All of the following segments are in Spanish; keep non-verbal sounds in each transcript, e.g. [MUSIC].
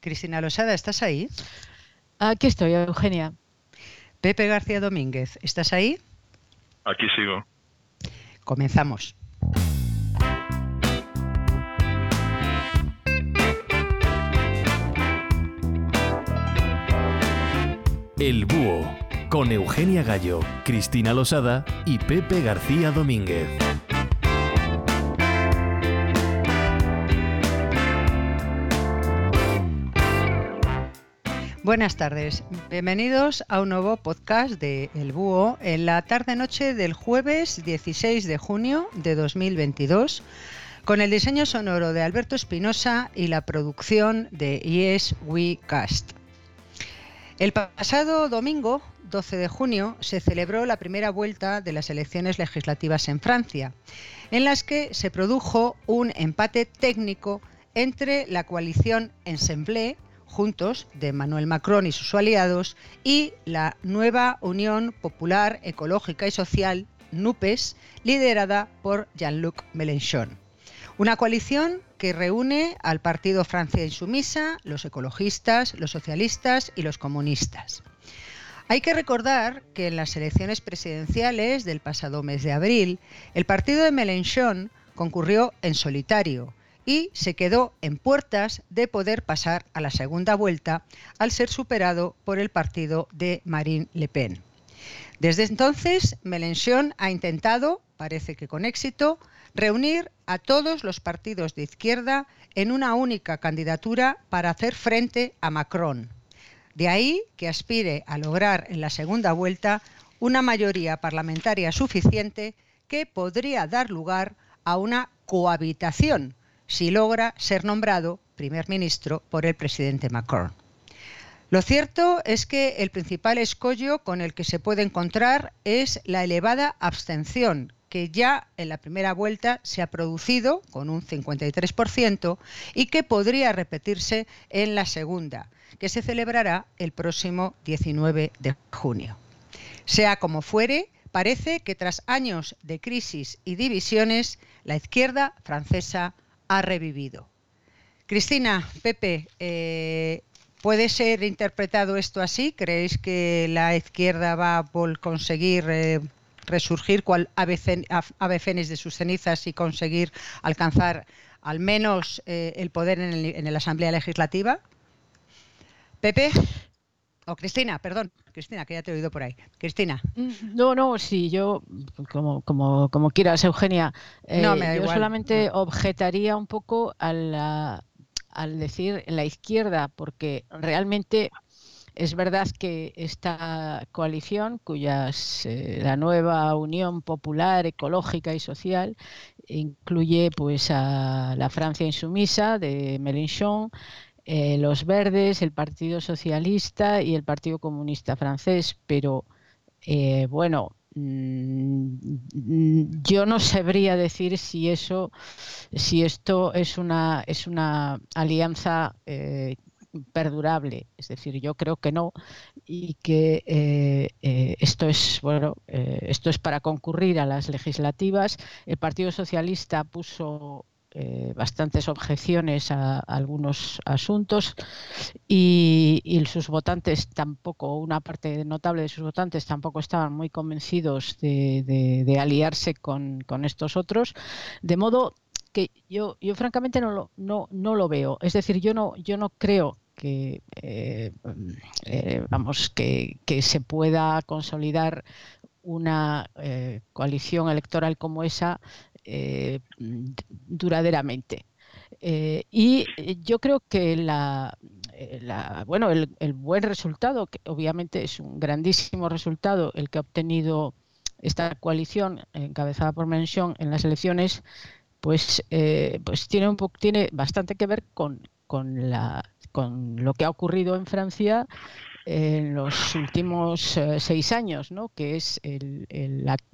Cristina Losada, ¿estás ahí? Aquí estoy, Eugenia. Pepe García Domínguez, ¿estás ahí? Aquí sigo. Comenzamos. El Búho, con Eugenia Gallo, Cristina Losada y Pepe García Domínguez. Buenas tardes, bienvenidos a un nuevo podcast de El Búho en la tarde-noche del jueves 16 de junio de 2022 con el diseño sonoro de Alberto Espinosa y la producción de Yes We Cast. El pasado domingo, 12 de junio, se celebró la primera vuelta de las elecciones legislativas en Francia, en las que se produjo un empate técnico entre la coalición Ensemble, Juntos, de Emmanuel Macron y sus aliados, y la nueva Unión Popular Ecológica y Social, NUPES, liderada por Jean-Luc Mélenchon. Una coalición que reúne al Partido Francia Insumisa, los ecologistas, los socialistas y los comunistas. Hay que recordar que en las elecciones presidenciales del pasado mes de abril, el partido de Mélenchon concurrió en solitario y se quedó en puertas de poder pasar a la segunda vuelta al ser superado por el partido de Marine Le Pen. Desde entonces, Mélenchon ha intentado, parece que con éxito, reunir a todos los partidos de izquierda en una única candidatura para hacer frente a Macron. De ahí que aspire a lograr en la segunda vuelta una mayoría parlamentaria suficiente que podría dar lugar a una cohabitación si logra ser nombrado primer ministro por el presidente Macron. Lo cierto es que el principal escollo con el que se puede encontrar es la elevada abstención que ya en la primera vuelta se ha producido con un 53% y que podría repetirse en la segunda, que se celebrará el próximo 19 de junio. Sea como fuere, parece que tras años de crisis y divisiones, la izquierda francesa ha revivido. Cristina, Pepe, eh, ¿puede ser interpretado esto así? ¿Creéis que la izquierda va a conseguir eh, resurgir cual ave, de sus cenizas y conseguir alcanzar al menos eh, el poder en, la Asamblea Legislativa? Pepe. O Cristina, perdón, Cristina, que ya te he oído por ahí. Cristina. Mm, no, no, sí, yo, como, como, como quieras, Eugenia. no, me yo solamente objetaría un poco al decir la izquierda, porque realmente es verdad que esta coalición, cuya eh, la nueva Unión Popular, Ecológica y Social incluye pues a la Francia Insumisa de Mélenchon, eh, los Verdes, el Partido Socialista y el Partido Comunista francés, pero eh, bueno, mm, yo no sabría decir si eso, si esto es una es una alianza perdurable. Es decir, yo creo que no y que eh, eh, esto es bueno, eh, esto es para concurrir a las legislativas. El Partido Socialista puso bastantes objeciones a, algunos asuntos y, sus votantes tampoco, una parte notable de sus votantes tampoco estaban muy convencidos de, aliarse con, estos otros, de modo que yo, yo francamente no lo, no, no lo veo. Es decir, yo no, yo no creo que eh, eh, vamos que, se pueda consolidar una eh, coalición electoral como esa duraderamente. y yo creo que la, bueno el, el, buen resultado, que obviamente es un grandísimo resultado el que ha obtenido esta coalición encabezada por Mención en las elecciones, pues, pues tiene, un tiene bastante que ver con, con, la, con lo que ha ocurrido en Francia en los últimos eh, seis años, ¿no? que es el,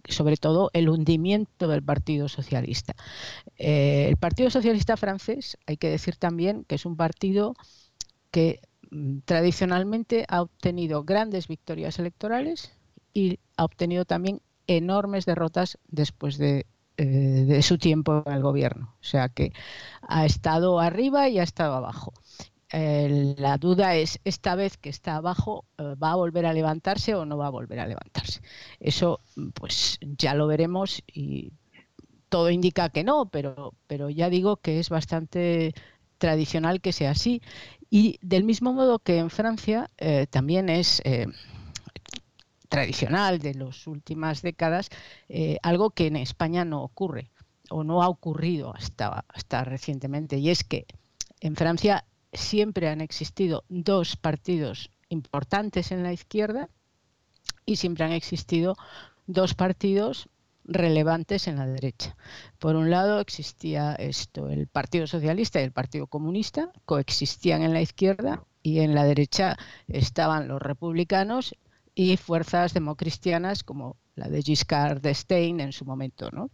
sobre todo el hundimiento del Partido Socialista. Eh, el Partido Socialista francés, hay que decir también que es un partido que mm, tradicionalmente ha obtenido grandes victorias electorales y ha obtenido también enormes derrotas después de eh, de su tiempo en el gobierno. O sea que ha estado arriba y ha estado abajo. La duda es, esta vez que está abajo, eh, ¿va a volver a levantarse o no va a volver a levantarse? Eso, pues ya lo veremos y todo indica que no, pero, ya digo que es bastante tradicional que sea así. Y del mismo modo que en Francia eh, también es eh, tradicional de las últimas décadas, algo que en España no ocurre o no ha ocurrido hasta recientemente, y es que en Francia siempre han existido dos partidos importantes en la izquierda y siempre han existido dos partidos relevantes en la derecha. Por un lado existía esto, el Partido Socialista y el Partido Comunista coexistían en la izquierda y en la derecha estaban los republicanos y fuerzas democristianas como la de Giscard d'Estaing en su momento. ¿no?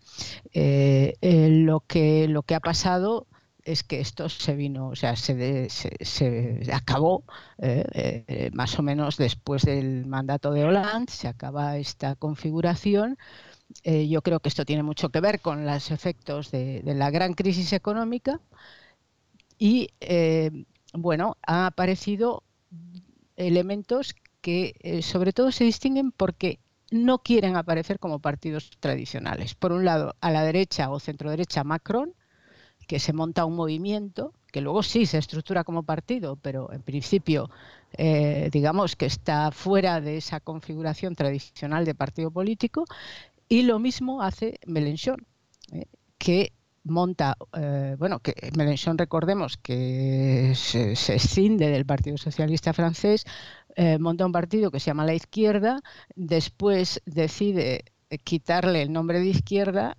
Eh, eh, lo, que, lo que ha pasado es que esto se vino, o sea, se, se, acabó eh, eh, más o menos después del mandato de Hollande, se acaba esta configuración. Eh, yo creo que esto tiene mucho que ver con los efectos de, la gran crisis económica y, bueno, han aparecido elementos que sobre todo se distinguen porque no quieren aparecer como partidos tradicionales. Por un lado, a la derecha o centro derecha Macron, que se monta un movimiento que luego sí se estructura como partido, pero en principio eh, digamos que está fuera de esa configuración tradicional de partido político. Y lo mismo hace Mélenchon, eh, que monta, eh, bueno, que Mélenchon recordemos que se, se, escinde del Partido Socialista francés, monta un partido que se llama La Izquierda, después decide quitarle el nombre de izquierda,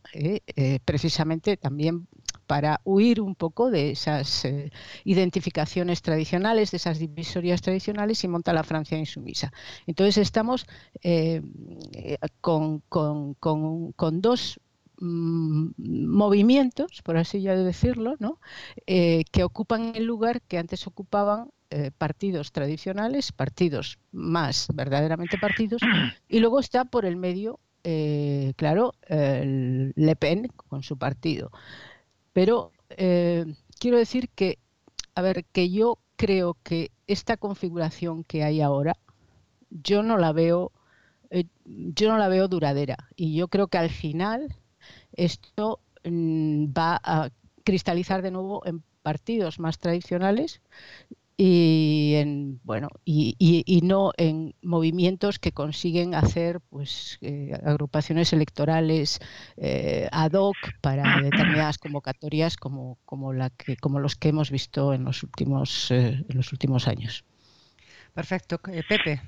precisamente también para huir un poco de esas eh, identificaciones tradicionales, de esas divisorias tradicionales y monta la Francia insumisa. Entonces estamos eh, con, dos mm, movimientos, por así ya decirlo, ¿no? Eh, que ocupan el lugar que antes ocupaban partidos tradicionales, partidos más verdaderamente partidos, y luego está por el medio, claro, Le Pen con su partido. Pero eh, quiero decir que, a ver, que yo creo que esta configuración que hay ahora, yo no la veo, eh, yo no la veo duradera. Y yo creo que al final esto mm, va a cristalizar de nuevo en partidos más tradicionales y en bueno y, y, no en movimientos que consiguen hacer pues eh, agrupaciones electorales eh, ad hoc para determinadas convocatorias como como la que como los que hemos visto en los últimos eh, en los últimos años. Perfecto. Pepe.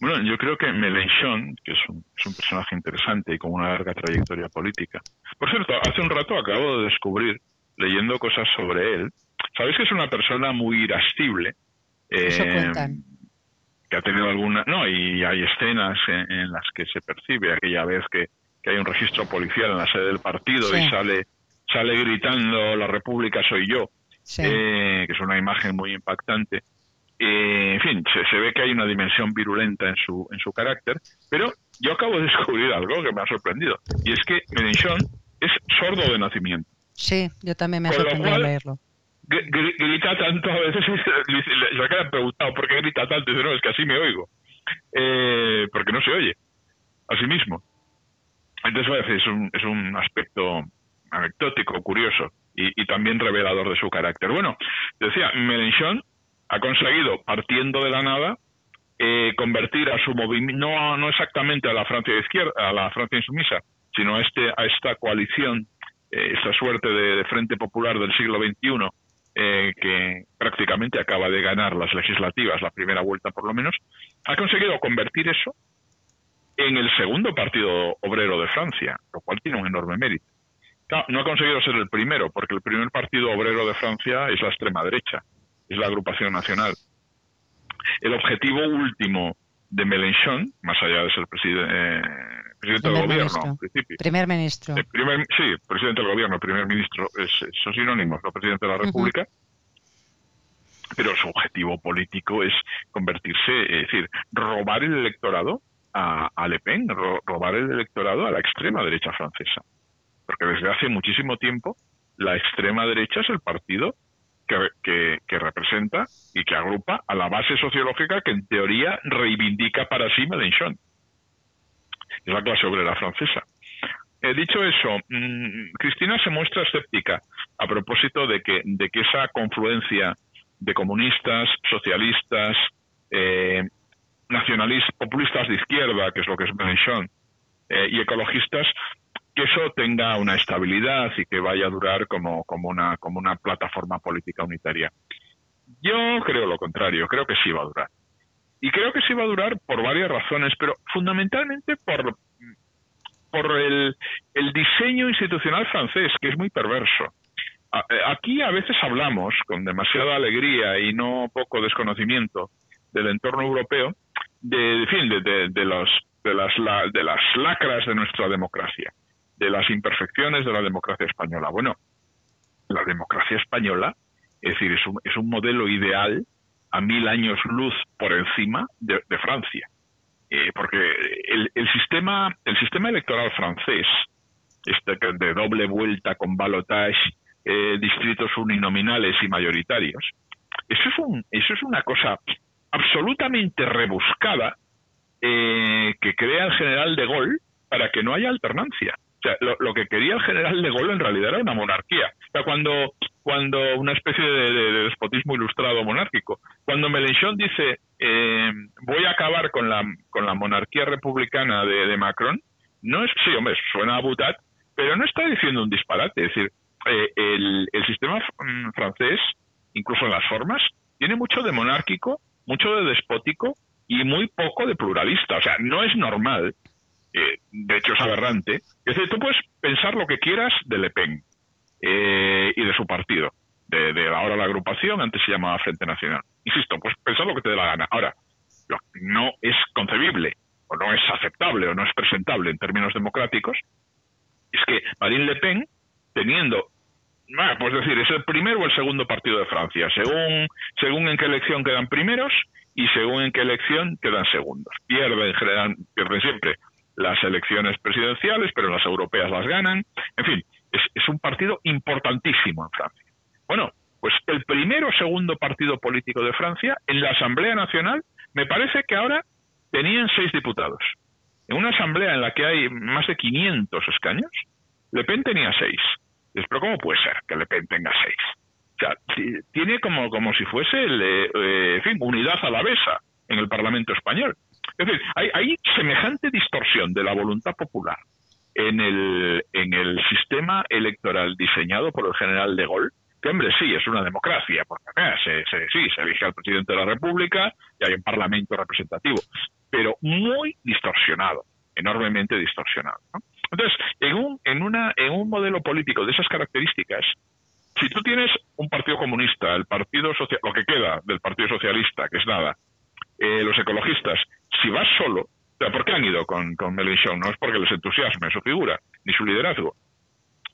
Bueno, yo creo que Mélenchon, que es un, es un personaje interesante y con una larga trayectoria política. Por cierto, hace un rato acabo de descubrir, leyendo cosas sobre él, Sabéis que es una persona muy irascible. Eh, que ha tenido alguna. No, y hay escenas en, las que se percibe aquella vez que, hay un registro policial en la sede del partido y sale, sale gritando: La República soy yo. Eh, que es una imagen muy impactante. Eh, en fin, se, ve que hay una dimensión virulenta en su, en su carácter, pero yo acabo de descubrir algo que me ha sorprendido, y es que Mélenchon es sordo de nacimiento. Sí, yo también me ha sorprendido leerlo grita tanto a veces le han preguntado por qué grita tanto y dice no es que así me oigo eh, porque no se oye. A sí mismo. Entonces es un, es un aspecto anecdótico curioso y, también revelador de su carácter. Bueno decía Mélenchon ha conseguido partiendo de la nada eh, convertir a su movimiento no no exactamente a la Francia de izquierda a la Francia insumisa sino a este a esta coalición eh, esta suerte de, de, Frente Popular del siglo XXI eh, que prácticamente acaba de ganar las legislativas, la primera vuelta por lo menos, ha conseguido convertir eso en el segundo partido obrero de Francia, lo cual tiene un enorme mérito. no ha conseguido ser el primero, porque el primer partido obrero de Francia es la extrema derecha, es la agrupación nacional. El objetivo último de Mélenchon, más allá de ser presidente, eh, presidente del gobierno, principio. Primer ministro. sí, presidente del gobierno, primer ministro, es, son sinónimos, no presidente de la República. Pero su objetivo político es convertirse, es decir, robar el electorado a, a Le Pen, robar el electorado a la extrema derecha francesa. Porque desde hace muchísimo tiempo la extrema derecha es el partido que, que, representa y que agrupa a la base sociológica que en teoría reivindica para sí Mélenchon. Es la clase obrera francesa. He dicho eso, mm, Cristina se muestra escéptica a propósito de que, de que esa confluencia de comunistas, socialistas, eh, nacionalistas, populistas de izquierda, que es lo que es Mélenchon, eh, y ecologistas, que eso tenga una estabilidad y que vaya a durar como, como, una, como una plataforma política unitaria. Yo creo lo contrario, creo que sí va a durar. Y creo que sí va a durar por varias razones, pero fundamentalmente por, por el, el diseño institucional francés, que es muy perverso. Eh, aquí a veces hablamos con demasiada alegría y no poco desconocimiento del entorno europeo, de, fin, de, de, los, de, las, de las lacras de nuestra democracia, de las imperfecciones de la democracia española. Bueno, la democracia española, es decir, es un, es un modelo ideal a mil años luz por encima de, Francia. Eh, porque el, el, sistema, el sistema electoral francés, este de doble vuelta con balotage, eh, distritos uninominales y mayoritarios, eso es, un, eso es una cosa absolutamente rebuscada eh, que crea el general de Gaulle para que no haya alternancia. O sea, lo, que quería el general de Gaulle en realidad era una monarquía. O sea, cuando, cuando una especie de, despotismo ilustrado monárquico. Cuando Mélenchon dice eh, voy a acabar con la, con la monarquía republicana de, Macron, no es, sí, hombre, suena a butat, pero no está diciendo un disparate. Es decir, eh, el, el sistema mm, francés, incluso en las formas, tiene mucho de monárquico mucho de despótico y muy poco de pluralista. O sea, no es normal, de hecho es aberrante. Es decir, tú puedes pensar lo que quieras de Le Pen eh, y de su partido, de, de, ahora la agrupación, antes se llamaba Frente Nacional. Insisto, pues pensar lo que te dé la gana. Ahora, lo que no es concebible, o no es aceptable, o no es presentable en términos democráticos, es que Marine Le Pen, teniendo pues decir, es el primero o el segundo partido de Francia, según, según en qué elección quedan primeros y según en qué elección quedan segundos. Pierden, general, pierden siempre las elecciones presidenciales, pero las europeas las ganan. En fin, es, es un partido importantísimo en Francia. Bueno, pues el primero o segundo partido político de Francia, en la Asamblea Nacional, me parece que ahora tenían seis diputados. En una asamblea en la que hay más de 500 escaños, Le Pen tenía seis pero ¿cómo puede ser que Le Pen tenga seis? O sea, tiene como, como si fuese, el, eh, en fin, unidad alavesa en el Parlamento español. Es decir, hay, hay semejante distorsión de la voluntad popular en el, en el sistema electoral diseñado por el general de Gaulle, que hombre sí, es una democracia, porque se, se, sí, se elige al presidente de la República y hay un parlamento representativo, pero muy distorsionado, enormemente distorsionado. ¿no? Entonces, en un, en, una, en un modelo político de esas características, si tú tienes un partido comunista, el partido social, lo que queda del partido socialista, que es nada, eh, los ecologistas, si vas solo, o ¿por qué han ido con, con Mélenchon? No es porque les entusiasme su figura, ni su liderazgo.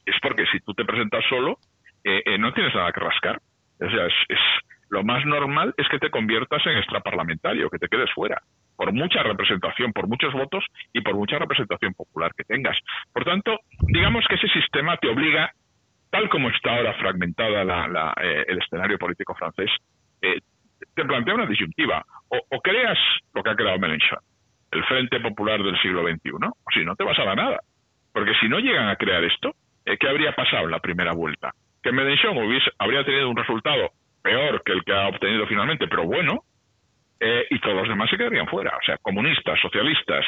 Es porque si tú te presentas solo, eh, eh, no tienes nada que rascar. O sea, es, lo más normal es que te conviertas en extraparlamentario, que te quedes fuera por mucha representación, por muchos votos y por mucha representación popular que tengas. Por tanto, digamos que ese sistema te obliga, tal como está ahora fragmentada la, eh, el escenario político francés, eh, te plantea una disyuntiva. O, creas lo que ha creado Mélenchon, el Frente Popular del siglo XXI, o si no te vas a la nada. Porque si no llegan a crear esto, eh, ¿qué habría pasado en la primera vuelta? Que Mélenchon hubiese, habría tenido un resultado peor que el que ha obtenido finalmente, pero bueno, eh, y todos los demás se quedarían fuera. O sea, comunistas, socialistas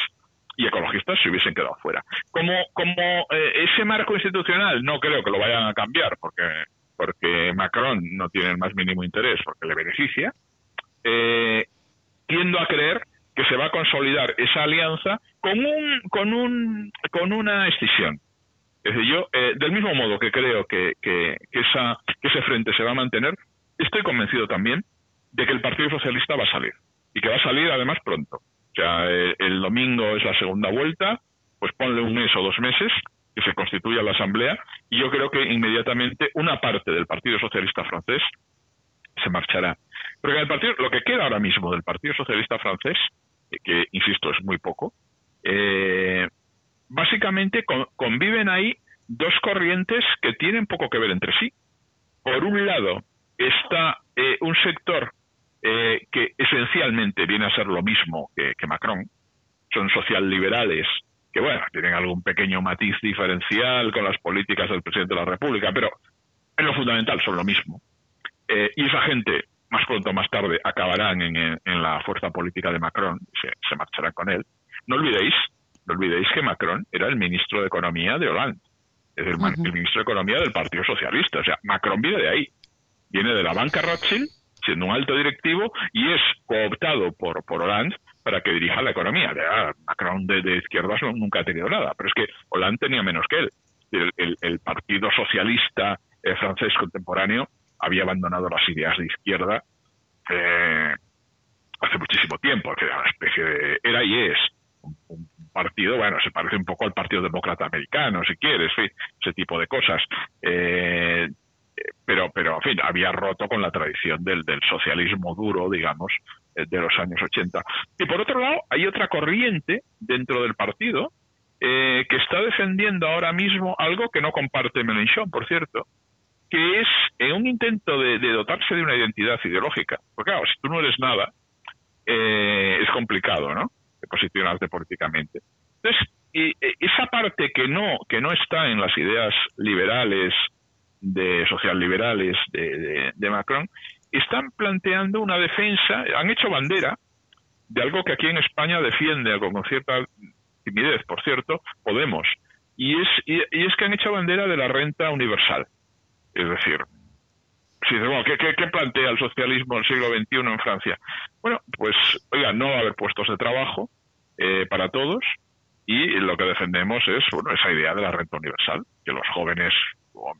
y ecologistas se hubiesen quedado fuera. Como, como eh, ese marco institucional no creo que lo vayan a cambiar porque, porque Macron no tiene el más mínimo interés porque le beneficia, eh, tiendo a creer que se va a consolidar esa alianza con un con un con una escisión. Es decir, yo, eh, del mismo modo que creo que, que, esa, que ese frente se va a mantener, estoy convencido también de que el Partido Socialista va a salir y que va a salir además pronto. O sea, eh, el, domingo es la segunda vuelta, pues ponle un mes o dos meses que se constituya la Asamblea y yo creo que inmediatamente una parte del Partido Socialista francés se marchará. Porque lo que queda ahora mismo del Partido Socialista francés, que insisto es muy poco, eh, básicamente conviven ahí dos corrientes que tienen poco que ver entre sí. Por un lado, está eh, un sector eh, que esencialmente viene a ser lo mismo que, Macron, son socialliberales que bueno, tienen algún pequeño matiz diferencial con las políticas del presidente de la República, pero en lo fundamental son lo mismo. Eh, y esa gente, más pronto o más tarde, acabarán en, la fuerza política de Macron, se, se marcharán con él. No olvidéis, no olvidéis que Macron era el ministro de Economía de Hollande, es el, el ministro de Economía del Partido Socialista. O sea, Macron viene de ahí, viene de la banca Rothschild siendo un alto directivo y es cooptado por, por Hollande para que dirija la economía. Macron de, de izquierdas nunca ha tenido nada, pero es que Hollande tenía menos que él. El, Partido Socialista eh, francés contemporáneo había abandonado las ideas de izquierda eh, hace muchísimo tiempo, que era una especie de... era y es un, partido, bueno, se parece un poco al Partido Demócrata Americano, si quieres, ese tipo de cosas. Eh, pero, pero en fin, había roto con la tradición del, del socialismo duro, digamos, eh, de los años 80. Y por otro lado, hay otra corriente dentro del partido eh, que está defendiendo ahora mismo algo que no comparte Mélenchon, por cierto, que es eh, un intento de, dotarse de una identidad ideológica. Porque claro, si tú no eres nada, es complicado, ¿no? De posicionarte políticamente. Entonces, y, esa parte que no, que no está en las ideas liberales, de socialliberales de, de, Macron, están planteando una defensa, han hecho bandera de algo que aquí en España defiende con cierta timidez, por cierto, Podemos, y es, y, es que han hecho bandera de la renta universal. Es decir, si bueno, ¿qué, qué, plantea el socialismo del siglo XXI en Francia? Bueno, pues, oiga, no va a haber puestos de trabajo eh, para todos y lo que defendemos es, bueno, esa idea de la renta universal, que los jóvenes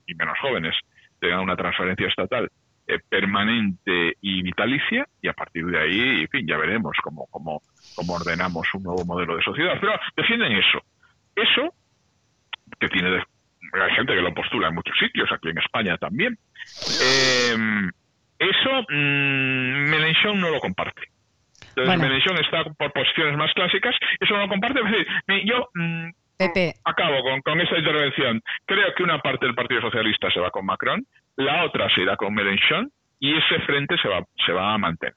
y menos jóvenes tengan una transferencia estatal eh, permanente y vitalicia y a partir de ahí, en fin, ya veremos cómo, cómo, cómo ordenamos un nuevo modelo de sociedad. Pero defienden eso. Eso, que tiene... hay gente que lo postula en muchos sitios, aquí en España también. Eh, eso mm, Mélenchon no lo comparte. Entonces Mélenchon está por posiciones más clásicas, eso no lo comparte. yo Acabo con, con esta intervención. Creo que una parte del Partido Socialista se va con Macron, la otra se irá con Mélenchon y ese frente se va, se va a mantener.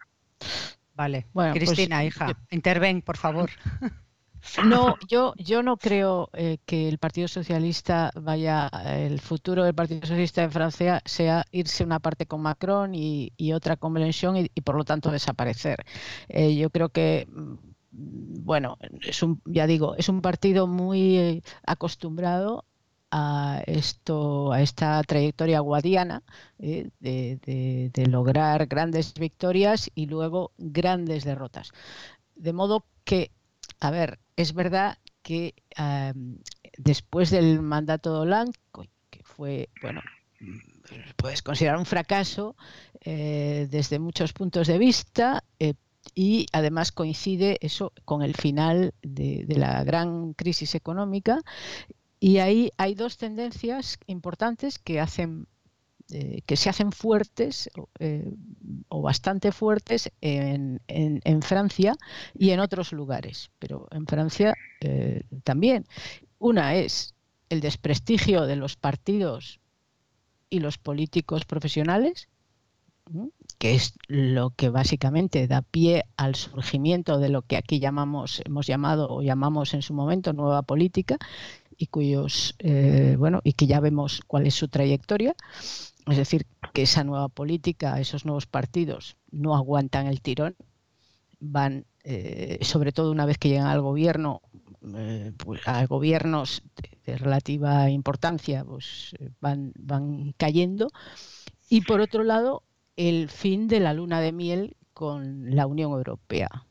Vale, bueno, pues, Cristina, hija, interven, por favor. [LAUGHS] No, yo, yo no creo eh, que el Partido Socialista vaya, el futuro del Partido Socialista en Francia sea irse una parte con Macron y, otra con Mélenchon y, por lo tanto desaparecer. Eh, yo creo que bueno, es un, ya digo, es un partido muy eh, acostumbrado a esto, a esta trayectoria guadiana eh, de, lograr grandes victorias y luego grandes derrotas. De modo que, a ver, es verdad que después del mandato de Hollande, que fue, bueno, puedes considerar un fracaso eh, desde muchos puntos de vista, y además coincide eso con el final de, la gran crisis económica y ahí hay dos tendencias importantes que hacen eh, que se hacen fuertes eh, o bastante fuertes en, Francia y en otros lugares, pero en Francia eh, también. Una es el desprestigio de los partidos y los políticos profesionales, que es lo que básicamente da pie al surgimiento de lo que aquí llamamos, hemos llamado o llamamos en su momento nueva política y cuyos, eh, bueno, y que ya vemos cuál es su trayectoria. Es decir, que esa nueva política, esos nuevos partidos no aguantan el tirón, van, eh, sobre todo una vez que llegan al gobierno, eh, pues a gobiernos de, relativa importancia, pues van, van cayendo. Y por otro lado, el fin de la luna de miel con la Unión Europea.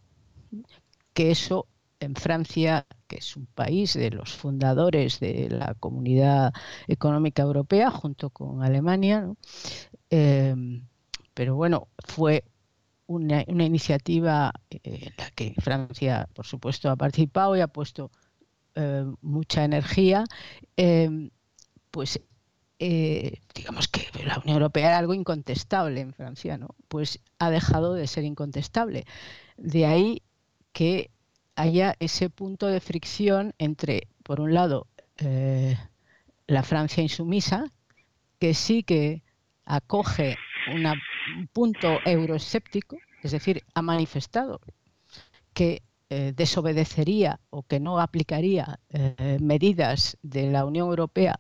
Que eso en Francia, que es un país de los fundadores de la Comunidad Económica Europea, junto con Alemania, eh, pero bueno, fue una, iniciativa en la que Francia, por supuesto, ha participado y ha puesto eh, mucha energía, eh, pues eh, digamos que la Unión Europea era algo incontestable en Francia, ¿no? Pues ha dejado de ser incontestable. De ahí que haya ese punto de fricción entre, por un lado, eh, la Francia insumisa, que sí que acoge un punto euroescéptico, es decir, ha manifestado que eh, desobedecería o que no aplicaría medidas de la Unión Europea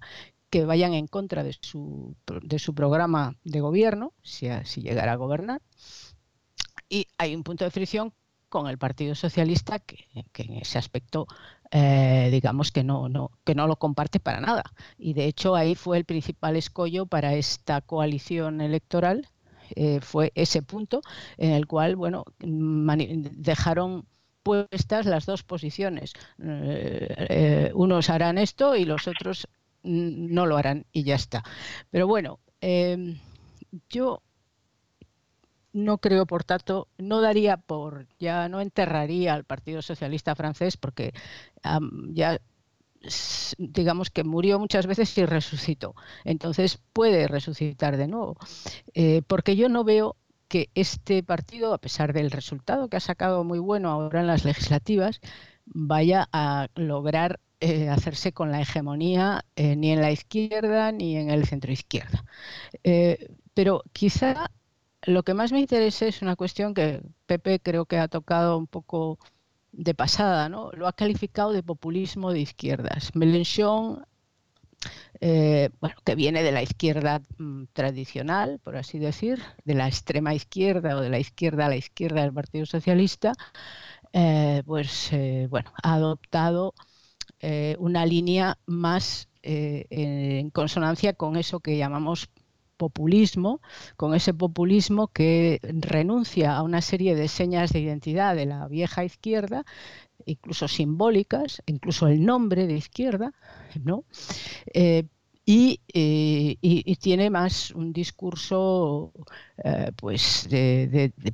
que vayan en contra de su, de su programa de gobierno, si, si llegara a gobernar. Y hay un punto de fricción con el Partido Socialista que, en ese aspecto eh, digamos que no, no, que no lo comparte para nada. Y de hecho ahí fue el principal escollo para esta coalición electoral, eh, fue ese punto en el cual bueno, dejaron puestas las dos posiciones. Eh, unos harán esto y los otros no lo harán y ya está. Pero bueno, yo no creo, por tanto, no daría por, ya no enterraría al Partido Socialista francés porque ya digamos que murió muchas veces y resucitó. Entonces puede resucitar de nuevo. Eh, porque yo no veo que este partido, a pesar del resultado que ha sacado muy bueno ahora en las legislativas, vaya a lograr eh, hacerse con la hegemonía eh, ni en la izquierda ni en el centro izquierda. pero quizá lo que más me interesa es una cuestión que Pepe creo que ha tocado un poco de pasada, ¿no? Lo ha calificado de populismo de izquierdas. Mélenchon, eh, bueno, que viene de la izquierda mm, tradicional, por así decir, de la extrema izquierda o de la izquierda a la izquierda del Partido Socialista, eh, pues eh, bueno, ha adoptado una línea más en consonancia con eso que llamamos populismo, con ese populismo que renuncia a una serie de señas de identidad de la vieja izquierda, incluso simbólicas, incluso el nombre de izquierda, ¿no? Eh, eh, y, tiene más un discurso eh, pues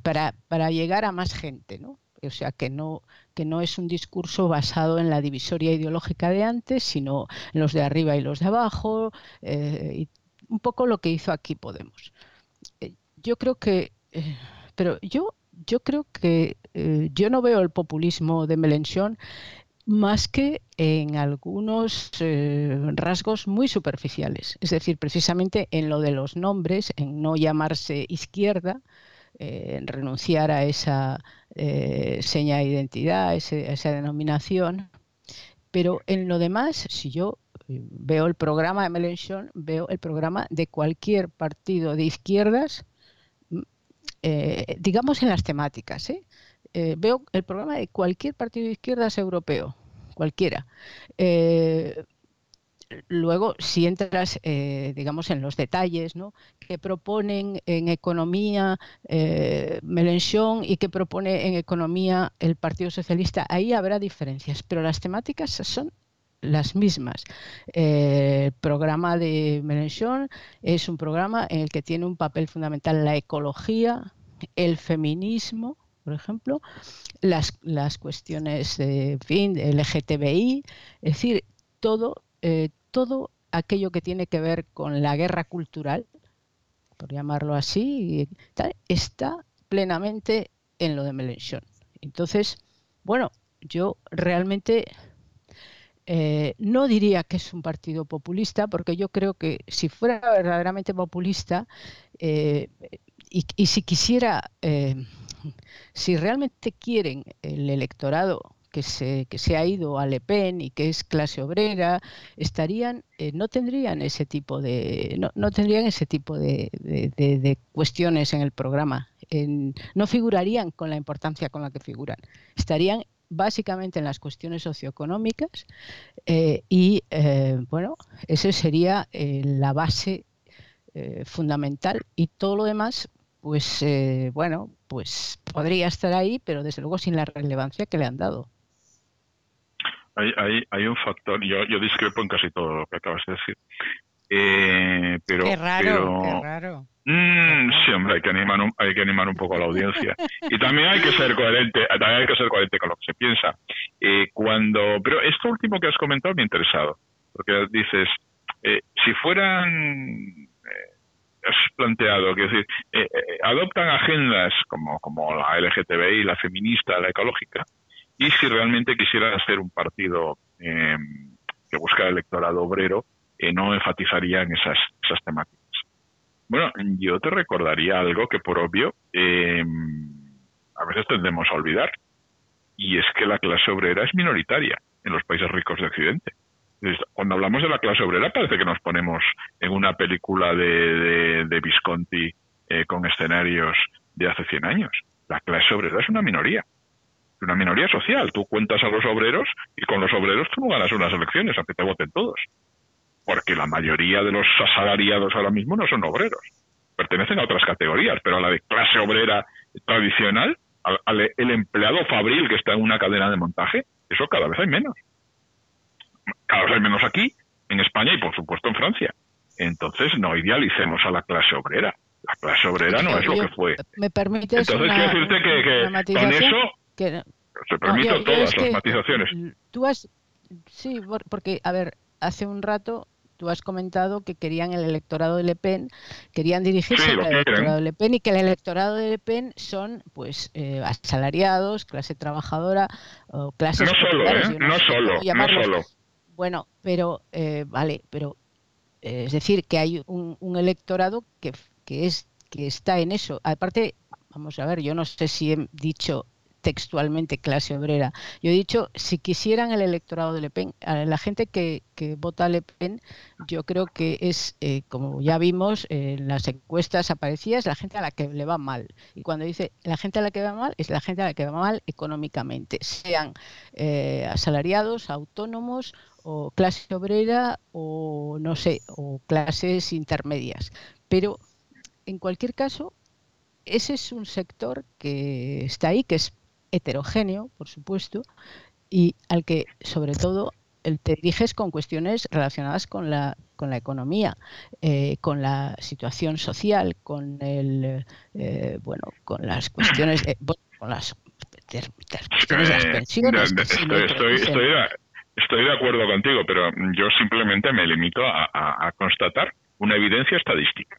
para, para, llegar a más gente, ¿no? O sea, que no, que no es un discurso basado en la divisoria ideológica de antes, sino en los de arriba y los de abajo, y un poco lo que hizo aquí Podemos. Eh, yo creo que, eh, pero yo, yo creo que eh, yo no veo el populismo de Melenchon más que en algunos rasgos muy superficiales. Es decir, precisamente en lo de los nombres, en no llamarse izquierda, en renunciar a esa seña de identidad, a esa denominación. Pero en lo demás, si yo veo el programa de Melenchon, veo el programa de cualquier partido de izquierdas, mm, eh, digamos en las temáticas. ¿eh? ¿eh? veo el programa de cualquier partido de izquierdas europeo, cualquiera. Eh, luego, si entras, digamos, en los detalles, ¿no? que proponen en economía Melenchon y que propone en economía el Partido Socialista, ahí habrá diferencias, pero las temáticas son las mismas. Eh, el programa de Mélenchon es un programa en el que tiene un papel fundamental la ecología, el feminismo, por ejemplo, las, las cuestiones de, fin, de LGTBI, es decir, todo, eh, todo aquello que tiene que ver con la guerra cultural, por llamarlo así, está plenamente en lo de Mélenchon. Entonces, bueno, yo realmente eh, no diría que es un partido populista, porque yo creo que si fuera verdaderamente populista eh, y, si quisiera, eh, si realmente quieren el electorado que se, que se ha ido a Le Pen y que es clase obrera, estarían, no tendrían ese tipo de, no, tendrían ese tipo de, cuestiones en el programa. no figurarían con la importancia con la que figuran. Estarían básicamente en las cuestiones socioeconómicas eh, y eh, bueno, esa sería eh, la base fundamental y todo lo demás pues bueno, pues podría estar ahí, pero desde luego sin la relevancia que le han dado. Hay, hay, hay un factor, yo, yo discrepo en casi todo lo que acabas de decir. Eh, pero, qué raro, qué raro. Mm, sí, hombre, hay que animar un, hay que animar un poco a la audiencia. Y también hay que ser coherente, también hay que ser coherente con lo que se piensa. Eh, cuando, pero esto último que has comentado me ha interesado, porque dices, eh, si fueran has planteado, que decir, adoptan agendas como, como la LGTBI, la feminista, la ecológica, y si realmente quisieran hacer un partido que busca el electorado obrero, no enfatizarían esas, esas temáticas. Bueno, yo te recordaría algo que por obvio eh, a veces tendemos a olvidar, y es que la clase obrera es minoritaria en los países ricos de Occidente. Cuando hablamos de la clase obrera parece que nos ponemos en una película de, de, Visconti eh, con escenarios de hace 100 años. La clase obrera es una minoría, una minoría social. Tú cuentas a los obreros y con los obreros tú no ganas unas elecciones, aunque te voten todos. Porque la mayoría de los asalariados ahora mismo no son obreros. Pertenecen a otras categorías, pero a la de clase obrera tradicional, al, el empleado fabril que está en una cadena de montaje, eso cada vez hay menos. Cada vez hay menos aquí, en España y por supuesto en Francia. Entonces no idealicemos a la clase obrera. La clase obrera no es lo que fue. ¿Me permites Entonces quiero decirte que, con eso que, se permito todas las matizaciones. Tú has, sí, porque, a ver, hace un rato tú has comentado que querían el electorado de Le Pen, querían dirigirse al electorado de Le Pen y que el electorado de Le Pen son pues eh, asalariados, clase trabajadora o clases no solo, ¿eh? no, solo, no solo. Bueno, pero eh, vale, pero eh, es decir que hay un, un electorado que, que es que está en eso. Aparte, vamos a ver, yo no sé si he dicho textualmente clase obrera. Yo he dicho, si quisieran el electorado de Le Pen, la gente que, vota a Le Pen, yo creo que es, eh, como ya vimos en las encuestas aparecidas, la gente a la que le va mal. Y cuando dice la gente a la que va mal, es la gente a la que va mal económicamente, sean eh, asalariados, autónomos o clase obrera o no sé, o clases intermedias. Pero en cualquier caso, ese es un sector que está ahí, que es heterogéneo, por supuesto, y al que sobre todo te diriges con cuestiones relacionadas con la, con la economía, eh, con la situación social, con el eh, bueno, con las cuestiones de, con las, cuestiones de las pensiones. estoy, de, acuerdo contigo, pero yo simplemente me limito a constatar una evidencia estadística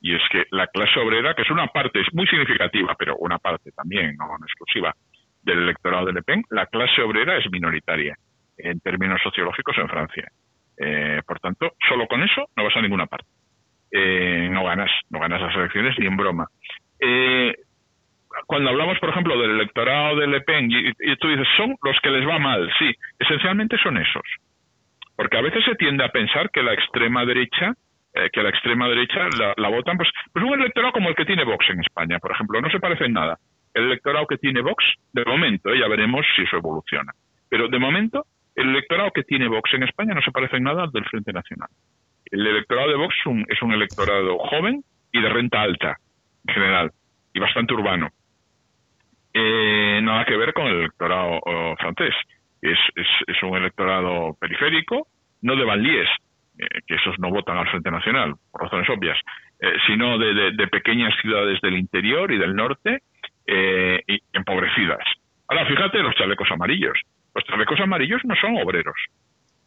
y es que la clase obrera, que es una parte es muy significativa, pero una parte también, no exclusiva, del electorado de Le Pen, la clase obrera es minoritaria en términos sociológicos en Francia. Eh, por tanto, solo con eso no vas a ninguna parte. Eh, no ganas, no ganas las elecciones ni en broma. Eh, cuando hablamos, por ejemplo, del electorado de Le Pen, y, tú dices, son los que les va mal, sí, esencialmente son esos. Porque a veces se tiende a pensar que la extrema derecha que la extrema derecha la, votan, pues, pues un electorado como el que tiene Vox en España, por ejemplo, no se parece en nada el electorado que tiene Vox, de momento, ¿eh? ya veremos si eso evoluciona, pero de momento el electorado que tiene Vox en España no se parece en nada al del Frente Nacional. El electorado de Vox es un, electorado joven y de renta alta, en general, y bastante urbano. Eh, nada que ver con el electorado francés. Es, es, un electorado periférico, no de banlieues, eh, que esos no votan al Frente Nacional, por razones obvias, sino de, pequeñas ciudades del interior y del norte, eh, empobrecidas. Ahora, fíjate los chalecos amarillos. Los chalecos amarillos no son obreros.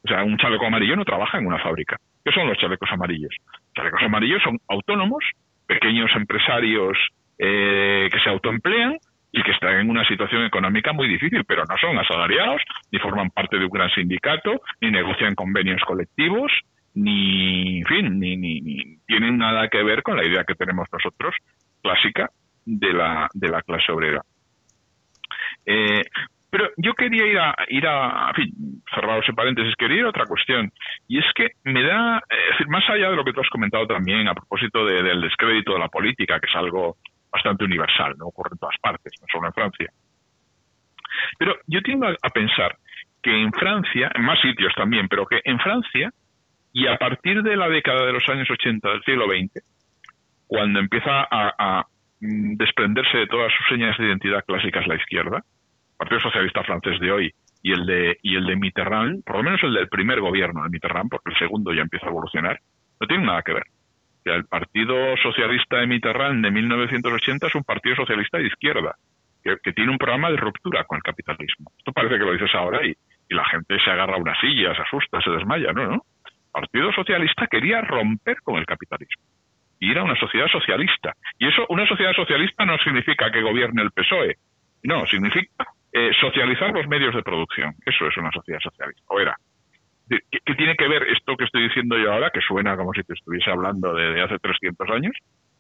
O sea, un chaleco amarillo no trabaja en una fábrica. ¿Qué son los chalecos amarillos? Los chalecos amarillos son autónomos, pequeños empresarios eh, que se autoemplean y que están en una situación económica muy difícil, pero no son asalariados, ni forman parte de un gran sindicato, ni negocian convenios colectivos, ni, en fin, ni, ni, ni tienen nada que ver con la idea que tenemos nosotros, clásica, de la, de la clase obrera. Eh, pero yo quería ir a, ir a, en fin, cerrado ese paréntesis, quería ir a otra cuestión. Y es que me da, eh, más allá de lo que tú has comentado también a propósito del descrédito de la política, que es algo bastante universal, no ocurre en todas partes, no solo en Francia. Pero yo tiendo a, pensar que en Francia, en más sitios también, pero que en Francia, y a partir de la década de los años 80 del siglo XX, cuando empieza a, desprenderse de todas sus señas de identidad clásicas la izquierda, el Partido Socialista francés de hoy y el de, y el de Mitterrand, por lo menos el del primer gobierno de Mitterrand, porque el segundo ya empieza a evolucionar, no tienen nada que ver. el Partido Socialista de Mitterrand de 1980 es un partido socialista de izquierda, que, tiene un programa de ruptura con el capitalismo. Esto parece que lo dices ahora y, y la gente se agarra a una silla, se asusta, se desmaya, ¿no? ¿no? El Partido Socialista quería romper con el capitalismo ir a una sociedad socialista. Y eso, una sociedad socialista no significa que gobierne el PSOE, no, significa eh, socializar los medios de producción. Eso es una sociedad socialista, o era. ¿Qué, tiene que ver esto que estoy diciendo yo ahora, que suena como si te estuviese hablando de, hace 300 años,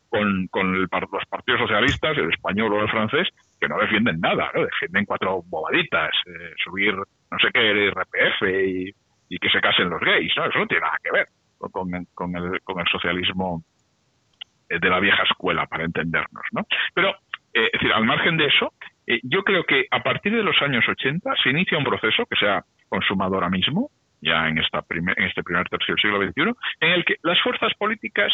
con, con los partidos socialistas, el español o el francés, que no defienden nada, ¿no? defienden cuatro bobaditas, eh, subir no sé qué, el RPF y, y, que se casen los gays, ¿no? Eso no tiene nada que ver con, con, el, con el socialismo de la vieja escuela, para entendernos, ¿no? Pero, eh, al margen de eso, yo creo que a partir de los años 80 se inicia un proceso que se ha consumado ahora mismo, ya en, esta en este primer tercio del siglo XXI, en el que las fuerzas políticas,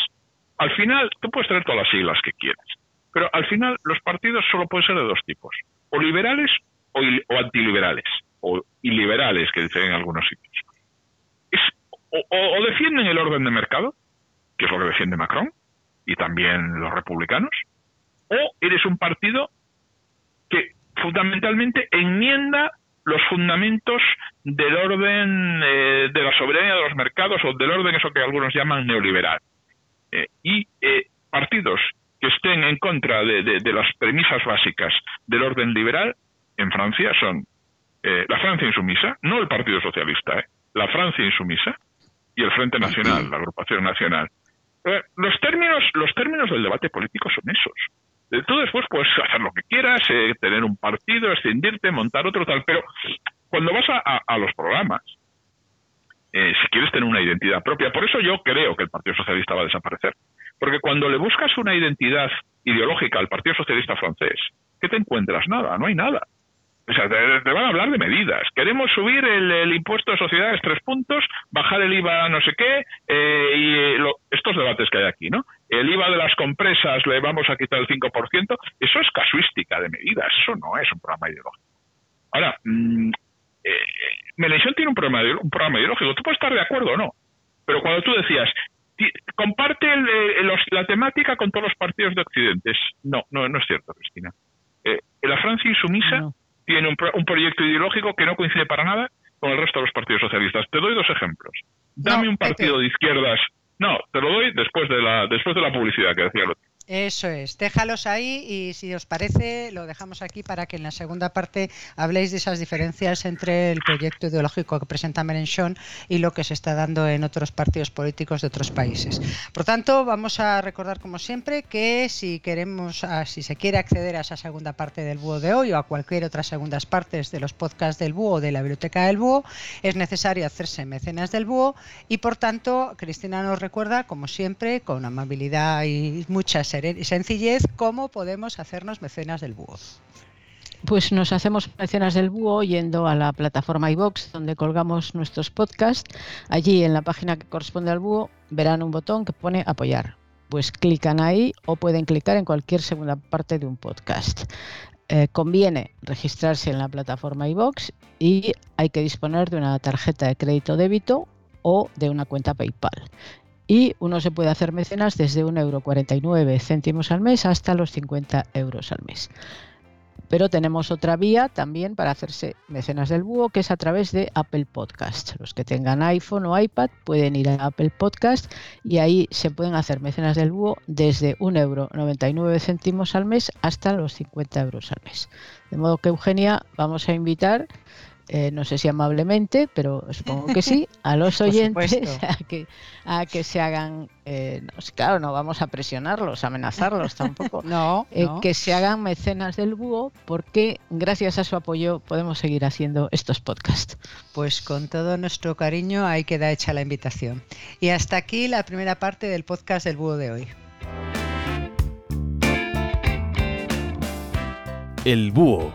al final, tú puedes tener todas las siglas que quieras, pero al final los partidos solo pueden ser de dos tipos, o liberales o, antiliberales, o iliberales, que dicen en algunos sitios. o, defienden el orden de mercado, que es lo que defiende Macron, y también los republicanos, o eres un partido que fundamentalmente enmienda los fundamentos del orden eh, de la soberanía de los mercados o del orden eso que algunos llaman neoliberal. Eh, y eh, partidos que estén en contra de, las premisas básicas del orden liberal en Francia son la Francia insumisa, no el Partido Socialista, la Francia insumisa y el Frente Nacional, la agrupación nacional. Los términos, los términos del debate político son esos. Tú después puedes hacer lo que quieras, tener un partido, escindirte, montar otro tal, pero cuando vas a, los programas, eh, si quieres tener una identidad propia, por eso yo creo que el Partido Socialista va a desaparecer. Porque cuando le buscas una identidad ideológica al Partido Socialista francés, ¿qué te encuentras? Nada, no hay nada. O sea, te, van a hablar de medidas. Queremos subir el, impuesto de sociedades tres puntos, bajar el IVA no sé qué, eh, y eh, estos debates que hay aquí, ¿no? El IVA de las compresas le vamos a quitar el 5%, eso es casuística de medidas, eso no es un programa ideológico. Ahora, mmm, tiene un programa, un programa ideológico. Tú puedes estar de acuerdo o no, pero cuando tú decías, comparte la temática con todos los partidos de Occidente, no, no, no es cierto, Cristina. Eh, la Francia insumisa tiene un, proyecto ideológico que no coincide para nada con el resto de los partidos socialistas. Te doy dos ejemplos. Dame un partido de izquierdas. No, te lo doy después de la después de la publicidad que decía el otro. Eso es, déjalos ahí y si os parece lo dejamos aquí para que en la segunda parte habléis de esas diferencias entre el proyecto ideológico que presenta Mélenchon y lo que se está dando en otros partidos políticos de otros países. Por tanto, vamos a recordar como siempre que si queremos, si se quiere acceder a esa segunda parte del búho de hoy o a cualquier otra segundas partes de los podcasts del búho o de la biblioteca del búho, es necesario hacerse mecenas del búho y por tanto Cristina nos recuerda como siempre con amabilidad y muchas sencillez, ¿cómo podemos hacernos mecenas del búho? Pues nos hacemos mecenas del búho yendo a la plataforma iBox donde colgamos nuestros podcasts. Allí en la página que corresponde al búho verán un botón que pone apoyar. Pues clican ahí o pueden clicar en cualquier segunda parte de un podcast. Eh, conviene registrarse en la plataforma iBox y hay que disponer de una tarjeta de crédito débito o de una cuenta PayPal y uno se puede hacer mecenas desde 1,49 céntimos al mes hasta los 50 euros al mes. Pero tenemos otra vía también para hacerse mecenas del búho, que es a través de Apple Podcast. Los que tengan iPhone o iPad pueden ir a Apple Podcast y ahí se pueden hacer mecenas del búho desde 1,99 céntimos al mes hasta los 50 euros al mes. De modo que, Eugenia, vamos a invitar eh, no sé si amablemente, pero supongo que sí, a los [LAUGHS] oyentes [LAUGHS] a que, a que se hagan, eh, claro, no vamos a presionarlos, amenazarlos tampoco, [LAUGHS] eh, no, que se hagan mecenas del búho porque gracias a su apoyo podemos seguir haciendo estos podcasts. Pues con todo nuestro cariño ahí queda hecha la invitación. Y hasta aquí la primera parte del podcast del búho de hoy. El búho